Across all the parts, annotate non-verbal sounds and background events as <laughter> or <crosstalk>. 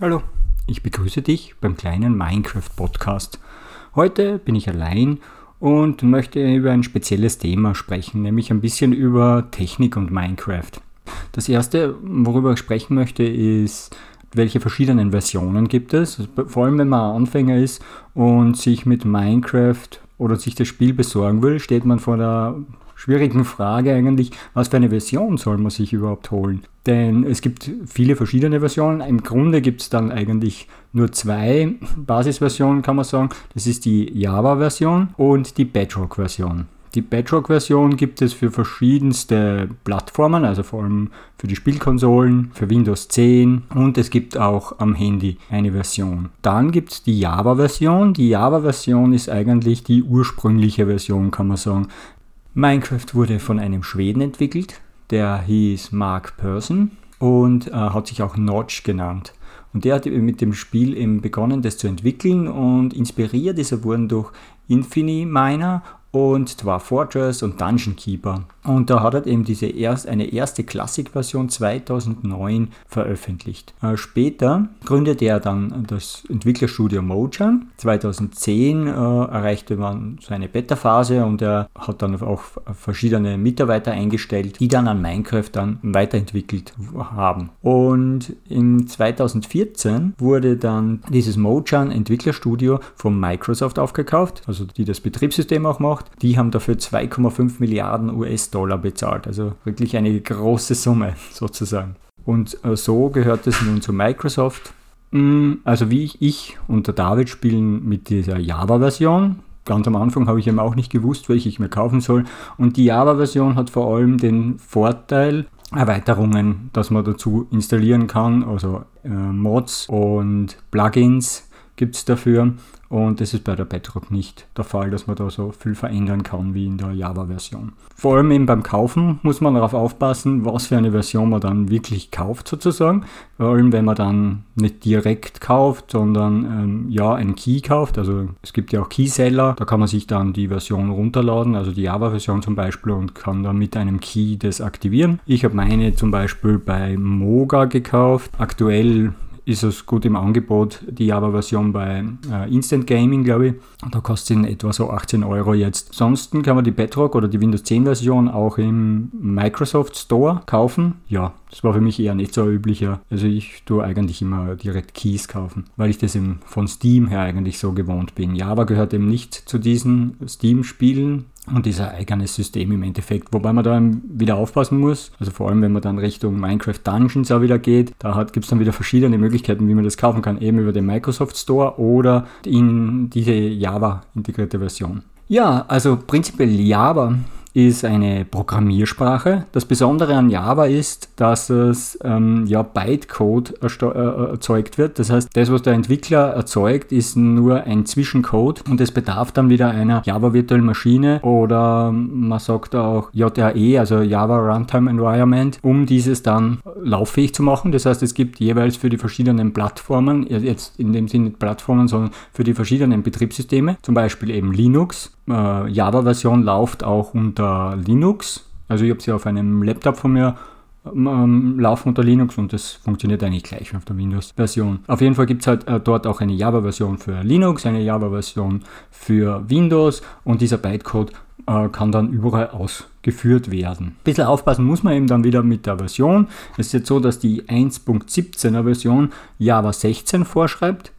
Hallo, ich begrüße dich beim kleinen Minecraft Podcast. Heute bin ich allein und möchte über ein spezielles Thema sprechen, nämlich ein bisschen über Technik und Minecraft. Das erste, worüber ich sprechen möchte, ist, welche verschiedenen Versionen gibt es. Vor allem, wenn man Anfänger ist und sich mit Minecraft oder sich das Spiel besorgen will, steht man vor der schwierigen Frage eigentlich, was für eine Version soll man sich überhaupt holen? Denn es gibt viele verschiedene Versionen. Im Grunde gibt es dann eigentlich nur zwei Basisversionen, kann man sagen. Das ist die Java-Version und die Bedrock-Version. Die Bedrock-Version gibt es für verschiedenste Plattformen, also vor allem für die Spielkonsolen, für Windows 10 und es gibt auch am Handy eine Version. Dann gibt es die Java-Version. Die Java-Version ist eigentlich die ursprüngliche Version, kann man sagen. Minecraft wurde von einem Schweden entwickelt, der hieß Mark Persson und äh, hat sich auch Notch genannt. Und der hat mit dem Spiel eben begonnen, das zu entwickeln und inspiriert ist er worden durch Infiniminer und zwar Fortress und Dungeon Keeper. Und da hat er eben diese erst, eine erste Classic-Version 2009 veröffentlicht. Äh, später gründete er dann das Entwicklerstudio Mojang. 2010 äh, erreichte man seine Beta-Phase und er hat dann auch verschiedene Mitarbeiter eingestellt, die dann an Minecraft dann weiterentwickelt haben. Und in 2014 wurde dann dieses Mojang Entwicklerstudio von Microsoft aufgekauft, also die das Betriebssystem auch macht. Die haben dafür 2,5 Milliarden US-Dollar bezahlt. Also wirklich eine große Summe <laughs> sozusagen. Und äh, so gehört es nun zu Microsoft. Mm, also wie ich, ich und der David spielen mit dieser Java-Version. Ganz am Anfang habe ich eben auch nicht gewusst, welche ich mir kaufen soll. Und die Java-Version hat vor allem den Vorteil, Erweiterungen, dass man dazu installieren kann, also äh, Mods und Plugins gibt es dafür. Und das ist bei der Bedrock nicht der Fall, dass man da so viel verändern kann wie in der Java-Version. Vor allem eben beim Kaufen muss man darauf aufpassen, was für eine Version man dann wirklich kauft sozusagen. Vor allem wenn man dann nicht direkt kauft, sondern ähm, ja einen Key kauft. Also es gibt ja auch Keyseller, da kann man sich dann die Version runterladen, also die Java-Version zum Beispiel und kann dann mit einem Key das aktivieren. Ich habe meine zum Beispiel bei Moga gekauft. Aktuell ist es gut im Angebot, die Java-Version bei äh, Instant Gaming, glaube ich. Da kostet sie in etwa so 18 Euro jetzt. Ansonsten kann man die Bedrock oder die Windows 10 Version auch im Microsoft Store kaufen. Ja, das war für mich eher nicht so üblicher. Also ich tue eigentlich immer direkt Keys kaufen, weil ich das eben von Steam her eigentlich so gewohnt bin. Java gehört eben nicht zu diesen Steam-Spielen, und dieser eigenes System im Endeffekt. Wobei man da wieder aufpassen muss, also vor allem wenn man dann Richtung Minecraft Dungeons auch wieder geht, da gibt es dann wieder verschiedene Möglichkeiten, wie man das kaufen kann, eben über den Microsoft Store oder in diese Java integrierte Version. Ja, also prinzipiell Java ist eine Programmiersprache. Das Besondere an Java ist, dass es ähm, ja Bytecode äh, erzeugt wird. Das heißt, das, was der Entwickler erzeugt, ist nur ein Zwischencode und es bedarf dann wieder einer Java virtuellen Maschine oder man sagt auch JRE, also Java Runtime Environment, um dieses dann lauffähig zu machen. Das heißt, es gibt jeweils für die verschiedenen Plattformen, jetzt in dem Sinne nicht Plattformen, sondern für die verschiedenen Betriebssysteme, zum Beispiel eben Linux, äh, Java-Version läuft auch unter Linux. Also ich habe sie auf einem Laptop von mir ähm, laufen unter Linux und das funktioniert eigentlich gleich auf der Windows-Version. Auf jeden Fall gibt es halt äh, dort auch eine Java-Version für Linux, eine Java-Version für Windows und dieser Bytecode äh, kann dann überall ausgeführt werden. Ein bisschen aufpassen muss man eben dann wieder mit der Version. Es ist jetzt so, dass die 1.17er Version Java 16 vorschreibt.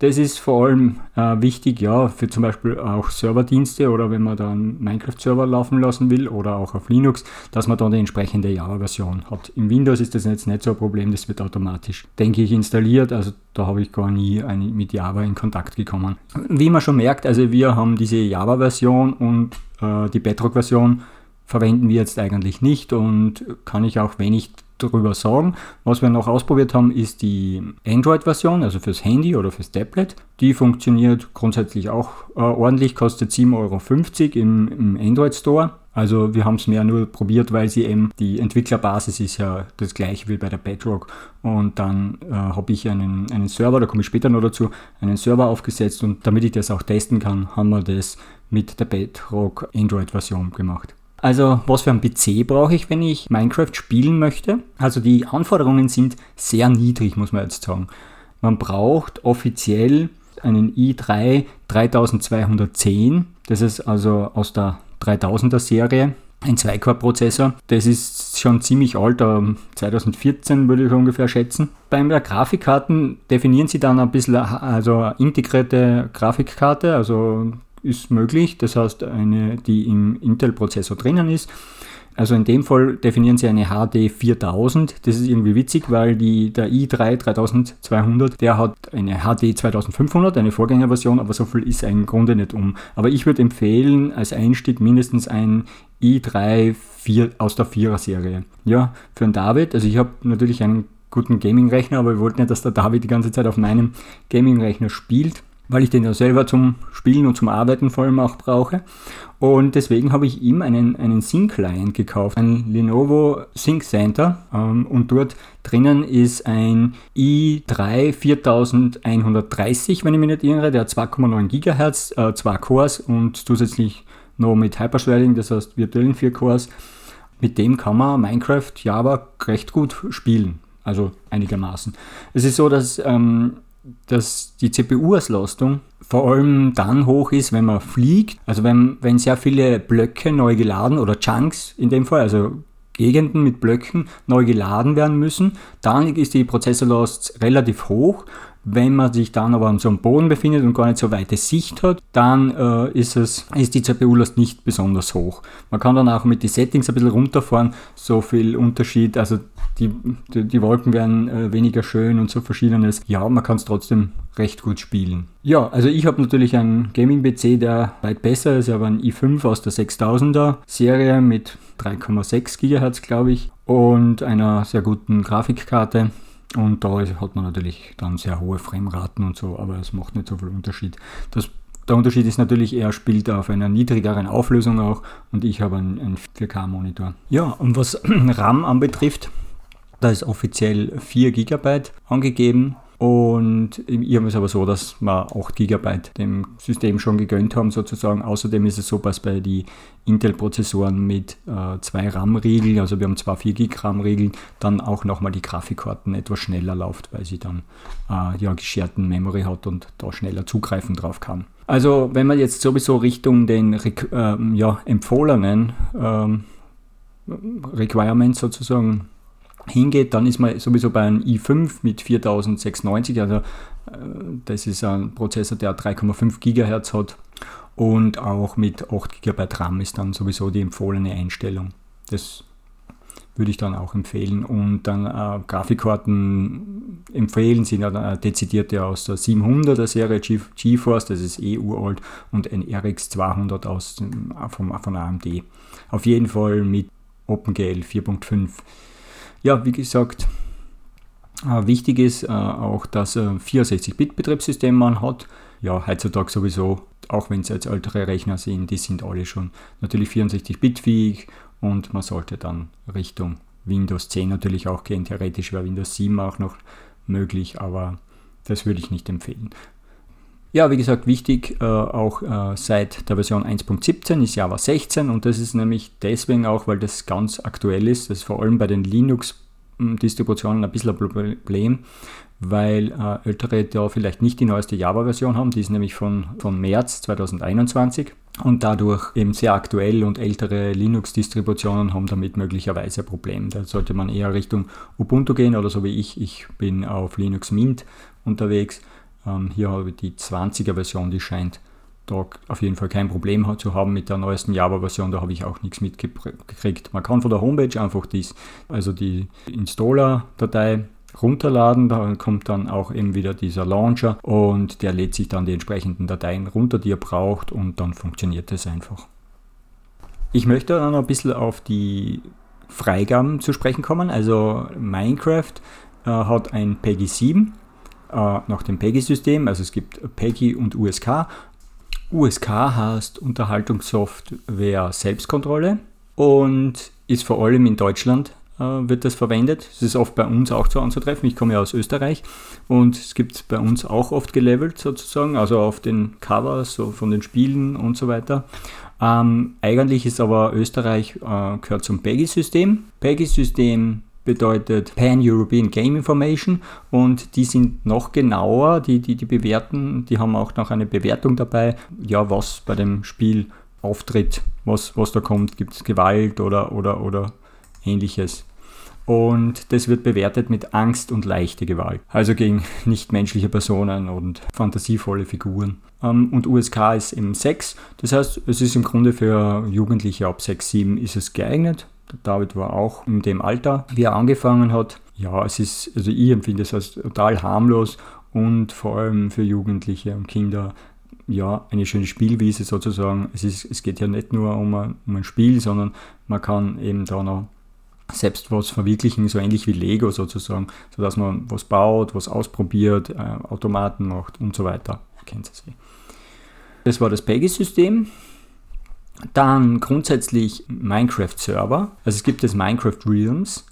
Das ist vor allem äh, wichtig, ja, für zum Beispiel auch Serverdienste oder wenn man dann Minecraft-Server laufen lassen will oder auch auf Linux, dass man dann die entsprechende Java-Version hat. Im Windows ist das jetzt nicht so ein Problem, das wird automatisch, denke ich, installiert. Also da habe ich gar nie eine, mit Java in Kontakt gekommen. Wie man schon merkt, also wir haben diese Java-Version und äh, die Bedrock-Version verwenden wir jetzt eigentlich nicht und kann ich auch wenig darüber sagen. Was wir noch ausprobiert haben, ist die Android-Version, also fürs Handy oder fürs Tablet. Die funktioniert grundsätzlich auch äh, ordentlich, kostet 7,50 Euro im, im Android Store. Also wir haben es mehr nur probiert, weil sie eben die Entwicklerbasis ist ja das gleiche wie bei der Bedrock. Und dann äh, habe ich einen, einen Server, da komme ich später noch dazu, einen Server aufgesetzt und damit ich das auch testen kann, haben wir das mit der Bedrock Android-Version gemacht. Also was für ein PC brauche ich, wenn ich Minecraft spielen möchte? Also die Anforderungen sind sehr niedrig, muss man jetzt sagen. Man braucht offiziell einen i3 3210. Das ist also aus der 3000er Serie ein 2-Core-Prozessor. Das ist schon ziemlich alt, 2014 würde ich ungefähr schätzen. Bei der Grafikkarten definieren sie dann ein bisschen also eine integrierte Grafikkarte, also ist möglich. Das heißt, eine, die im Intel-Prozessor drinnen ist. Also in dem Fall definieren sie eine HD 4000. Das ist irgendwie witzig, weil die, der i3 3200, der hat eine HD 2500, eine Vorgängerversion, aber so viel ist im Grunde nicht um. Aber ich würde empfehlen, als Einstieg mindestens ein i3 4, aus der 4er Serie. Ja, für den David, also ich habe natürlich einen guten Gaming-Rechner, aber ich wollte nicht, dass der David die ganze Zeit auf meinem Gaming-Rechner spielt weil ich den ja selber zum Spielen und zum Arbeiten vor allem auch brauche. Und deswegen habe ich ihm einen, einen Sync-Client gekauft, ein Lenovo Sync Center. Ähm, und dort drinnen ist ein i3 4130, wenn ich mich nicht irre. Der hat 2,9 GHz, äh, zwei Cores und zusätzlich noch mit Hyperthreading, das heißt virtuellen 4 Cores. Mit dem kann man Minecraft Java recht gut spielen. Also einigermaßen. Es ist so, dass ähm, dass die CPU-Auslastung vor allem dann hoch ist, wenn man fliegt. Also wenn, wenn sehr viele Blöcke neu geladen oder Chunks in dem Fall, also Gegenden mit Blöcken neu geladen werden müssen, dann ist die Prozessorlast relativ hoch. Wenn man sich dann aber so am Boden befindet und gar nicht so weite Sicht hat, dann äh, ist, es, ist die CPU-Last nicht besonders hoch. Man kann dann auch mit den Settings ein bisschen runterfahren, so viel Unterschied, also die, die, die Wolken werden äh, weniger schön und so verschiedenes. Ja, man kann es trotzdem recht gut spielen. Ja, also ich habe natürlich einen Gaming-PC, der weit besser ist. Habe einen i5 aus der 6000er Serie mit 3,6 GHz, glaube ich, und einer sehr guten Grafikkarte. Und da hat man natürlich dann sehr hohe Frameraten und so, aber es macht nicht so viel Unterschied. Das der Unterschied ist natürlich, er spielt auf einer niedrigeren Auflösung auch und ich habe einen, einen 4K-Monitor. Ja, und was <clears throat> RAM anbetrifft, da ist offiziell 4 GB angegeben. Und ich habe es aber so, dass wir 8 GB dem System schon gegönnt haben sozusagen. Außerdem ist es so, dass bei den Intel-Prozessoren mit äh, zwei RAM-Riegeln, also wir haben zwar 4 GB RAM-Riegeln, dann auch nochmal die Grafikkarten etwas schneller läuft, weil sie dann äh, ja gescherten Memory hat und da schneller zugreifen drauf kann. Also wenn man jetzt sowieso Richtung den äh, ja, empfohlenen ähm, Requirements sozusagen hingeht, dann ist man sowieso bei einem i5 mit 4096, also äh, das ist ein Prozessor, der 3,5 GHz hat und auch mit 8 GB RAM ist dann sowieso die empfohlene Einstellung. Das würde ich dann auch empfehlen. Und dann äh, Grafikkarten empfehlen sind ja dezidierte aus der 700er Serie GeForce, das ist eh uralt, und ein RX 200 aus vom, von AMD. Auf jeden Fall mit OpenGL 4.5 ja, wie gesagt, äh, wichtig ist äh, auch, dass ein 64-Bit-Betriebssystem man hat. Ja, heutzutage sowieso, auch wenn es jetzt ältere Rechner sind, die sind alle schon natürlich 64-Bit-fähig und man sollte dann Richtung Windows 10 natürlich auch gehen. Theoretisch wäre Windows 7 auch noch möglich, aber das würde ich nicht empfehlen. Ja, wie gesagt, wichtig äh, auch äh, seit der Version 1.17 ist Java 16 und das ist nämlich deswegen auch, weil das ganz aktuell ist. Das ist vor allem bei den Linux-Distributionen ein bisschen ein Problem, weil äh, ältere da vielleicht nicht die neueste Java-Version haben. Die ist nämlich von, von März 2021 und dadurch eben sehr aktuell und ältere Linux-Distributionen haben damit möglicherweise ein Problem. Da sollte man eher Richtung Ubuntu gehen oder so wie ich. Ich bin auf Linux Mint unterwegs ähm, hier habe ich die 20er Version, die scheint da auf jeden Fall kein Problem zu haben mit der neuesten Java-Version, da habe ich auch nichts mitgekriegt. Man kann von der Homepage einfach dies, also die Installer-Datei runterladen, da kommt dann auch eben wieder dieser Launcher und der lädt sich dann die entsprechenden Dateien runter, die er braucht und dann funktioniert es einfach. Ich möchte dann ein bisschen auf die Freigaben zu sprechen kommen. Also Minecraft äh, hat ein PEGI 7 äh, nach dem PEGI-System. Also es gibt PEGI und USK. USK heißt Unterhaltungssoftware Selbstkontrolle und ist vor allem in Deutschland äh, wird das verwendet. Es ist oft bei uns auch so anzutreffen. Ich komme ja aus Österreich und es gibt bei uns auch oft gelevelt sozusagen, also auf den Covers so von den Spielen und so weiter. Ähm, eigentlich ist aber Österreich äh, gehört zum PEGI-System. PEGI-System bedeutet Pan-European Game Information und die sind noch genauer, die, die, die bewerten, die haben auch noch eine Bewertung dabei, ja, was bei dem Spiel auftritt, was, was da kommt, gibt es Gewalt oder, oder, oder ähnliches. Und das wird bewertet mit Angst und leichte Gewalt, also gegen <laughs> nichtmenschliche Personen und fantasievolle Figuren. Ähm, und USK ist eben 6, das heißt, es ist im Grunde für Jugendliche ab 6, 7 ist es geeignet. David war auch in dem Alter, wie er angefangen hat. Ja, es ist, also ich empfinde es als total harmlos und vor allem für Jugendliche und Kinder ja, eine schöne Spielwiese sozusagen. Es, ist, es geht ja nicht nur um ein, um ein Spiel, sondern man kann eben da noch selbst was verwirklichen, so ähnlich wie Lego sozusagen, sodass man was baut, was ausprobiert, äh, Automaten macht und so weiter. Kennt ihr eh. Das war das Peggy-System. Dann grundsätzlich Minecraft-Server. Also es gibt das Minecraft Realms.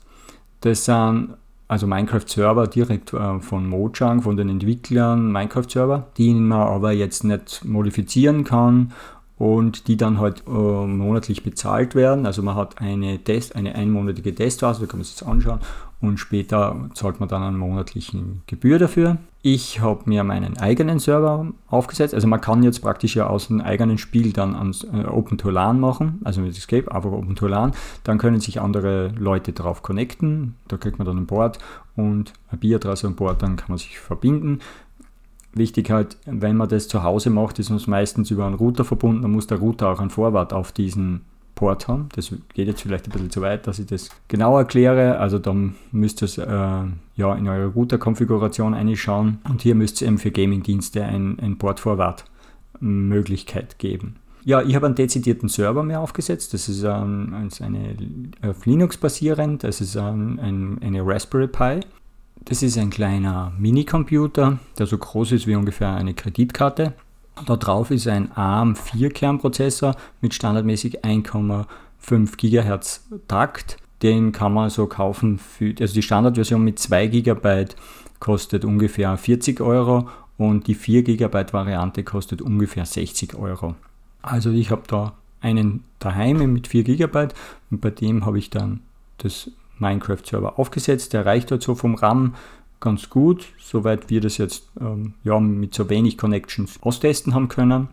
Das sind also Minecraft-Server direkt äh, von Mojang, von den Entwicklern Minecraft-Server, die man aber jetzt nicht modifizieren kann und die dann halt äh, monatlich bezahlt werden. Also man hat eine Test, eine einmonatige Testphase, da kann man sich das anschauen und später zahlt man dann eine monatliche Gebühr dafür. Ich habe mir meinen eigenen Server aufgesetzt. Also man kann jetzt praktisch ja aus einem eigenen Spiel dann ans äh, Open to LAN machen, also mit Escape, aber Open to LAN. Dann können sich andere Leute darauf connecten. Da kriegt man dann ein Board und eine Bieradresse an Board, dann kann man sich verbinden. Wichtig halt, wenn man das zu Hause macht, ist es meistens über einen Router verbunden, dann muss der Router auch einen Vorwart auf diesen Port haben. Das geht jetzt vielleicht ein bisschen zu weit, dass ich das genau erkläre. Also dann müsst ihr es äh, ja, in eure Router-Konfiguration einschauen und hier müsst ihr eben für Gaming-Dienste ein, ein Port-Forward-Möglichkeit geben. Ja, ich habe einen dezidierten Server mehr aufgesetzt. Das ist ähm, eine, auf Linux basierend. Das ist ähm, ein, eine Raspberry Pi. Das ist ein kleiner Minicomputer, der so groß ist wie ungefähr eine Kreditkarte. Da drauf ist ein ARM 4-Kernprozessor mit standardmäßig 1,5 GHz Takt. Den kann man so kaufen, für, also die Standardversion mit 2 GB kostet ungefähr 40 Euro und die 4 GB Variante kostet ungefähr 60 Euro. Also ich habe da einen daheim mit 4 GB und bei dem habe ich dann das Minecraft-Server aufgesetzt. Der reicht dort so vom RAM ganz gut, soweit wir das jetzt ähm, ja, mit so wenig Connections austesten haben können.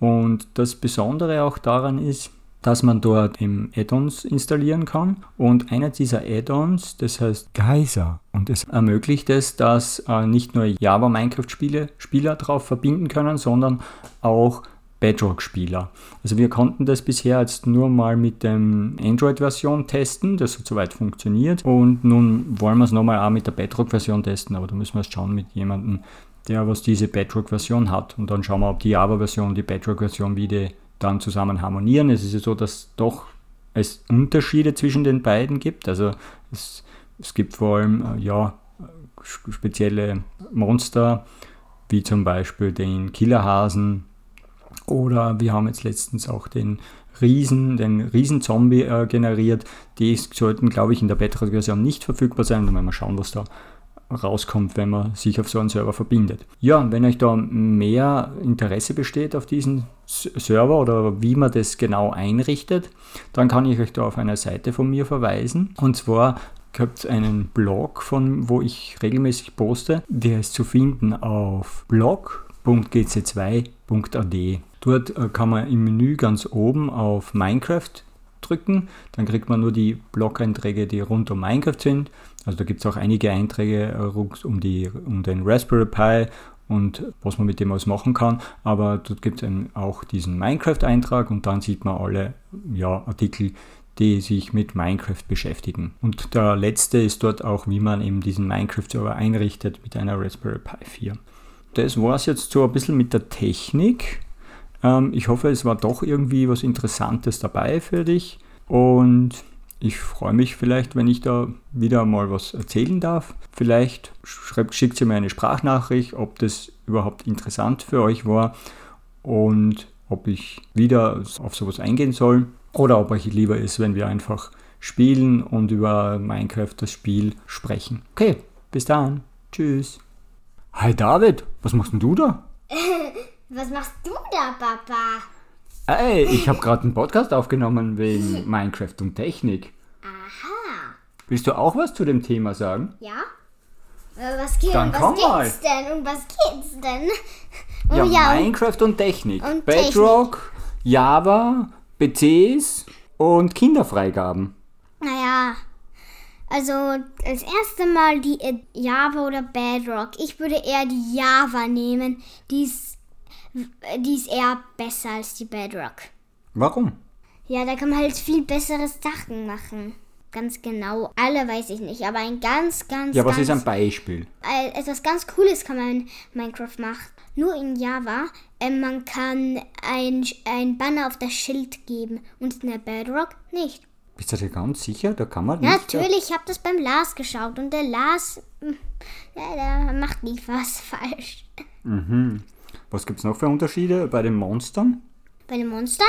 Und das Besondere auch daran ist, dass man dort Add-ons installieren kann. Und einer dieser Add-ons, das heißt Geyser, und es ermöglicht es, dass äh, nicht nur Java Minecraft-Spiele Spieler drauf verbinden können, sondern auch Bedrock-Spieler. Also wir konnten das bisher jetzt nur mal mit der Android-Version testen, das hat soweit funktioniert. Und nun wollen wir es nochmal auch mit der Bedrock-Version testen, aber da müssen wir es schauen mit jemandem, der was diese Bedrock-Version hat. Und dann schauen wir, ob die Java-Version und die Bedrock-Version wieder dann zusammen harmonieren. Es ist ja so, dass doch es Unterschiede zwischen den beiden gibt. Also es, es gibt vor allem äh, ja, spezielle Monster, wie zum Beispiel den Killerhasen, oder wir haben jetzt letztens auch den Riesen, den Riesenzombie äh, generiert. Die sollten, glaube ich, in der Beta-Version nicht verfügbar sein. Dann werden wir schauen, was da rauskommt, wenn man sich auf so einen Server verbindet. Ja, wenn euch da mehr Interesse besteht auf diesen Server oder wie man das genau einrichtet, dann kann ich euch da auf eine Seite von mir verweisen. Und zwar gibt es einen Blog, von wo ich regelmäßig poste. Der ist zu finden auf blog.gc2.ad. Dort äh, kann man im Menü ganz oben auf Minecraft drücken. Dann kriegt man nur die Blog-Einträge, die rund um Minecraft sind. Also da gibt es auch einige Einträge äh, rund um, die, um den Raspberry Pi und was man mit dem alles machen kann. Aber dort gibt es auch diesen Minecraft-Eintrag und dann sieht man alle ja, Artikel, die sich mit Minecraft beschäftigen. Und der letzte ist dort auch, wie man eben diesen Minecraft-Server einrichtet mit einer Raspberry Pi 4. Das war es jetzt so ein bisschen mit der Technik. Ähm, ich hoffe, es war doch irgendwie was Interessantes dabei für dich und ich freue mich vielleicht, wenn ich da wieder mal was erzählen darf. Vielleicht schreibt, schickt ihr mir eine Sprachnachricht, ob das überhaupt interessant für euch war und ob ich wieder auf sowas eingehen soll oder ob euch lieber ist, wenn wir einfach spielen und über Minecraft das Spiel sprechen. Okay, bis dann. Tschüss. Hi David, was machst denn du da? <laughs> Was machst du da, Papa? Ey, ich habe gerade einen Podcast aufgenommen wegen <laughs> Minecraft und Technik. Aha. Willst du auch was zu dem Thema sagen? Ja? Äh, was, geht, Dann was komm geht's denn? Um was geht's denn? Oh, Ja, <laughs> ja, und- Minecraft und Technik. und Bedrock, Java, PCs und Kinderfreigaben. Also das erste Mal die äh, Java oder Bedrock. Ich würde eher die Java nehmen. Die ist, äh, die ist eher besser als die Bedrock. Warum? Ja, da kann man halt viel bessere Sachen machen. Ganz genau. Alle weiß ich nicht, aber ein ganz, ganz, Ja, was ganz, ist ein Beispiel? äh, etwas ganz Cooles kann man in Minecraft machen. Nur in Java. Ähm, man kann ein, ein Banner auf das Schild geben und in der Bedrock nicht. Bist du dir ganz sicher? Da kann man Ja, nicht. natürlich, ich habe das beim Lars geschaut und der Lars, hm, ja, der macht nie was <laughs> falsch. Was gibt es noch für Unterschiede bei den Monstern? Bei den Monstern?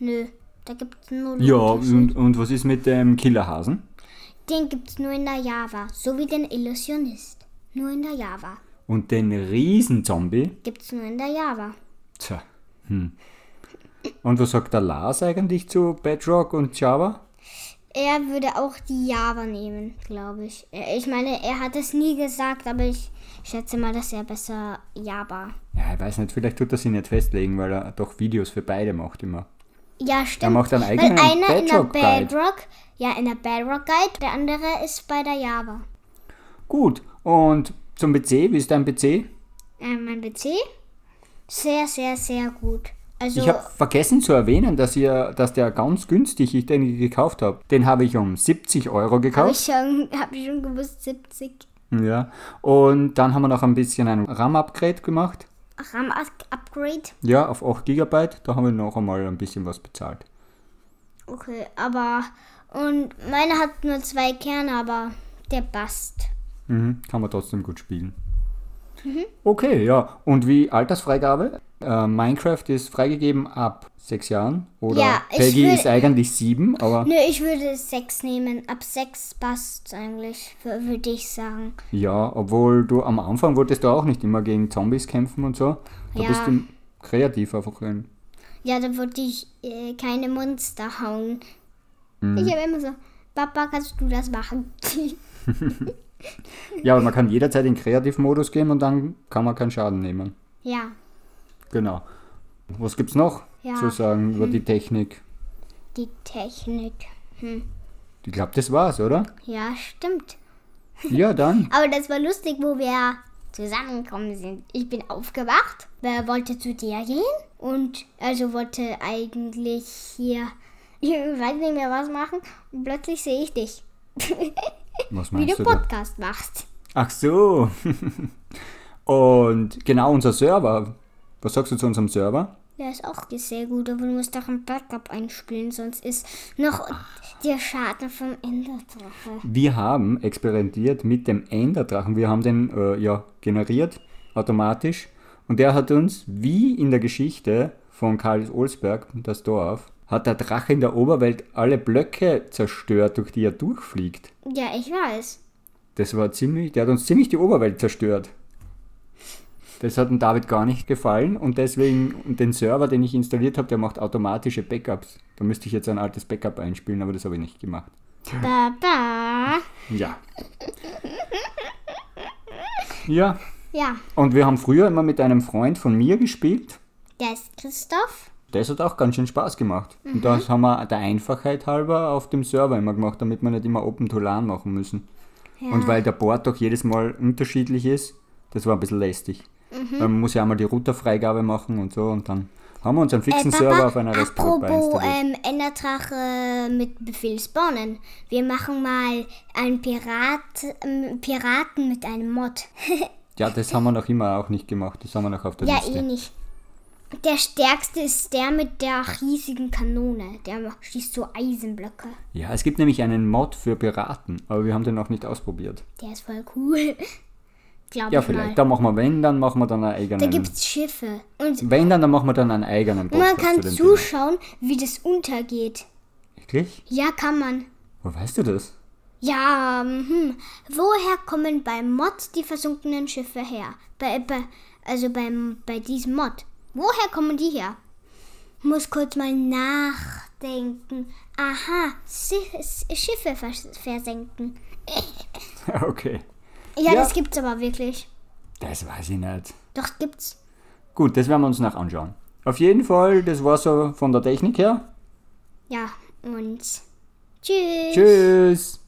Nö, da gibt es nur Ja, und, und was ist mit dem Killerhasen? Den gibt es nur in der Java, so wie den Illusionist. Nur in der Java. Und den Riesenzombie? Gibt es nur in der Java. Tja. Hm. Und was sagt der Lars eigentlich zu Bedrock und Java? Er würde auch die Java nehmen, glaube ich. Ich meine, er hat es nie gesagt, aber ich schätze mal, dass er besser Java. Ja, ich weiß nicht, vielleicht tut er sich nicht festlegen, weil er doch Videos für beide macht immer. Ja, stimmt. Er macht einen Weil eigenen einer in der Bedrock. Bedrock, ja, in der Bedrock Guide, der andere ist bei der Java. Gut, und zum PC, wie ist dein PC? Äh, mein PC? Sehr, sehr, sehr gut. Also, Ich habe vergessen zu erwähnen, dass, ihr, dass der ganz günstig, ich den gekauft habe. Den habe ich um 70 Euro habe ich, gekauft. schon, <laughs> hab ich schon gewusst, 70 Ja. Und dann haben wir noch ein bisschen ein RAM-Upgrade gemacht. RAM-Upgrade. Ja, auf 8 GB. Da haben wir noch einmal ein bisschen was bezahlt. Okay, aber. Und meine hat nur zwei Kerne, aber der passt. Mhm, kann man trotzdem gut spielen. Mhm. Okay, ja. Und wie Altersfreigabe? Äh, Minecraft ist freigegeben ab 6 Jahren. Oder Ja, ich Peggy will- ist eigentlich 7, aber Nö, ich würde 6 nehmen. Ab 6 passt eigentlich, wür- würde ich sagen. ja, obwohl du am Anfang wolltest du auch nicht immer gegen Zombies kämpfen und so. Da Ja. bist du kreativ einfach. Ein Ja, da würde ich äh, keine Monster hauen. Mhm. Ich habe immer so, Papa, kannst du das machen? <laughs> Ja, aber man kann jederzeit in Kreativmodus gehen und dann kann man keinen Schaden nehmen. ja, Genau. Was gibt's noch Ja. zu sagen über die Technik? die Technik. Hm. Ich glaube, das war's, oder? Ja, stimmt. Ja, dann. <laughs> Aber das war lustig, wo wir zusammengekommen sind. Ich bin aufgewacht, wer wollte zu dir gehen und also wollte eigentlich hier, <laughs> ich weiß nicht mehr was machen und plötzlich sehe ich dich, Was <laughs> wie meinst du du da? Podcast machst. Ach so. Und genau unser Server. Was sagst du zu unserem Server? Der ist auch sehr gut, aber du musst doch ein Backup einspielen, sonst ist noch der Schaden vom Enderdrache. Wir haben experimentiert mit dem Enderdrachen. Wir haben den äh, ja generiert automatisch und der hat uns wie in der Geschichte von Karl Olsberg, das Dorf, hat der Drache in der Oberwelt alle Blöcke zerstört, durch die er durchfliegt. Ja, ich weiß. Das war ziemlich, der hat uns ziemlich die Oberwelt zerstört. Das hat dem David gar nicht gefallen und deswegen den Server, den ich installiert habe, der macht automatische Backups. Da müsste ich jetzt ein altes Backup einspielen, aber das habe ich nicht gemacht. Baba. Ja. Ja, Ja, und wir haben früher immer mit einem Freund von mir gespielt. der ist Christoph. Das hat auch ganz schön Spaß gemacht. Und das haben wir der Einfachheit halber auf dem Server immer gemacht, damit wir nicht immer Open to LAN machen müssen. Ja. Und weil der Port doch jedes Mal unterschiedlich ist, das war ein bisschen lästig. Mhm. Man muss ja einmal die Routerfreigabe machen und so und dann haben wir uns einen fixen Äh, Server auf einer Raspberry Pi apropos ähm, Enderdrache mit Befehl spawnen. Wir machen mal einen Pirat, ähm, Piraten mit einem Mod. <laughs> Ja, das haben wir noch immer auch nicht gemacht. Das haben wir noch auf der ja, Liste. eh nicht. Der stärkste ist der mit der riesigen Kanone. Der schießt so Eisenblöcke. Ja, es gibt nämlich einen Mod für Piraten, aber wir haben den noch nicht ausprobiert. Der ist voll cool. Glaube Ja, ich mal. vielleicht. Da machen wir, wenn, dann machen wir dann einen eigenen. Da gibt's Schiffe. Und wenn, dann, dann machen wir dann einen eigenen man Podcast kann zu zuschauen, wie das untergeht. Thema. Wirklich? Ja, kann man. Wo weißt du das? Ja, hm. Woher kommen beim Mod die versunkenen Schiffe her? Bei, bei, also beim, bei diesem Mod. Woher kommen die her? muss kurz mal nachdenken. Aha, Schi- Schiffe vers versenken. <laughs> Okay. Ja, das gibt's aber wirklich. Das weiß ich nicht. Doch, gibt's. Gut, das werden wir uns noch anschauen. Auf jeden Fall, das war so von der Technik her. Ja, und tschüss. Tschüss.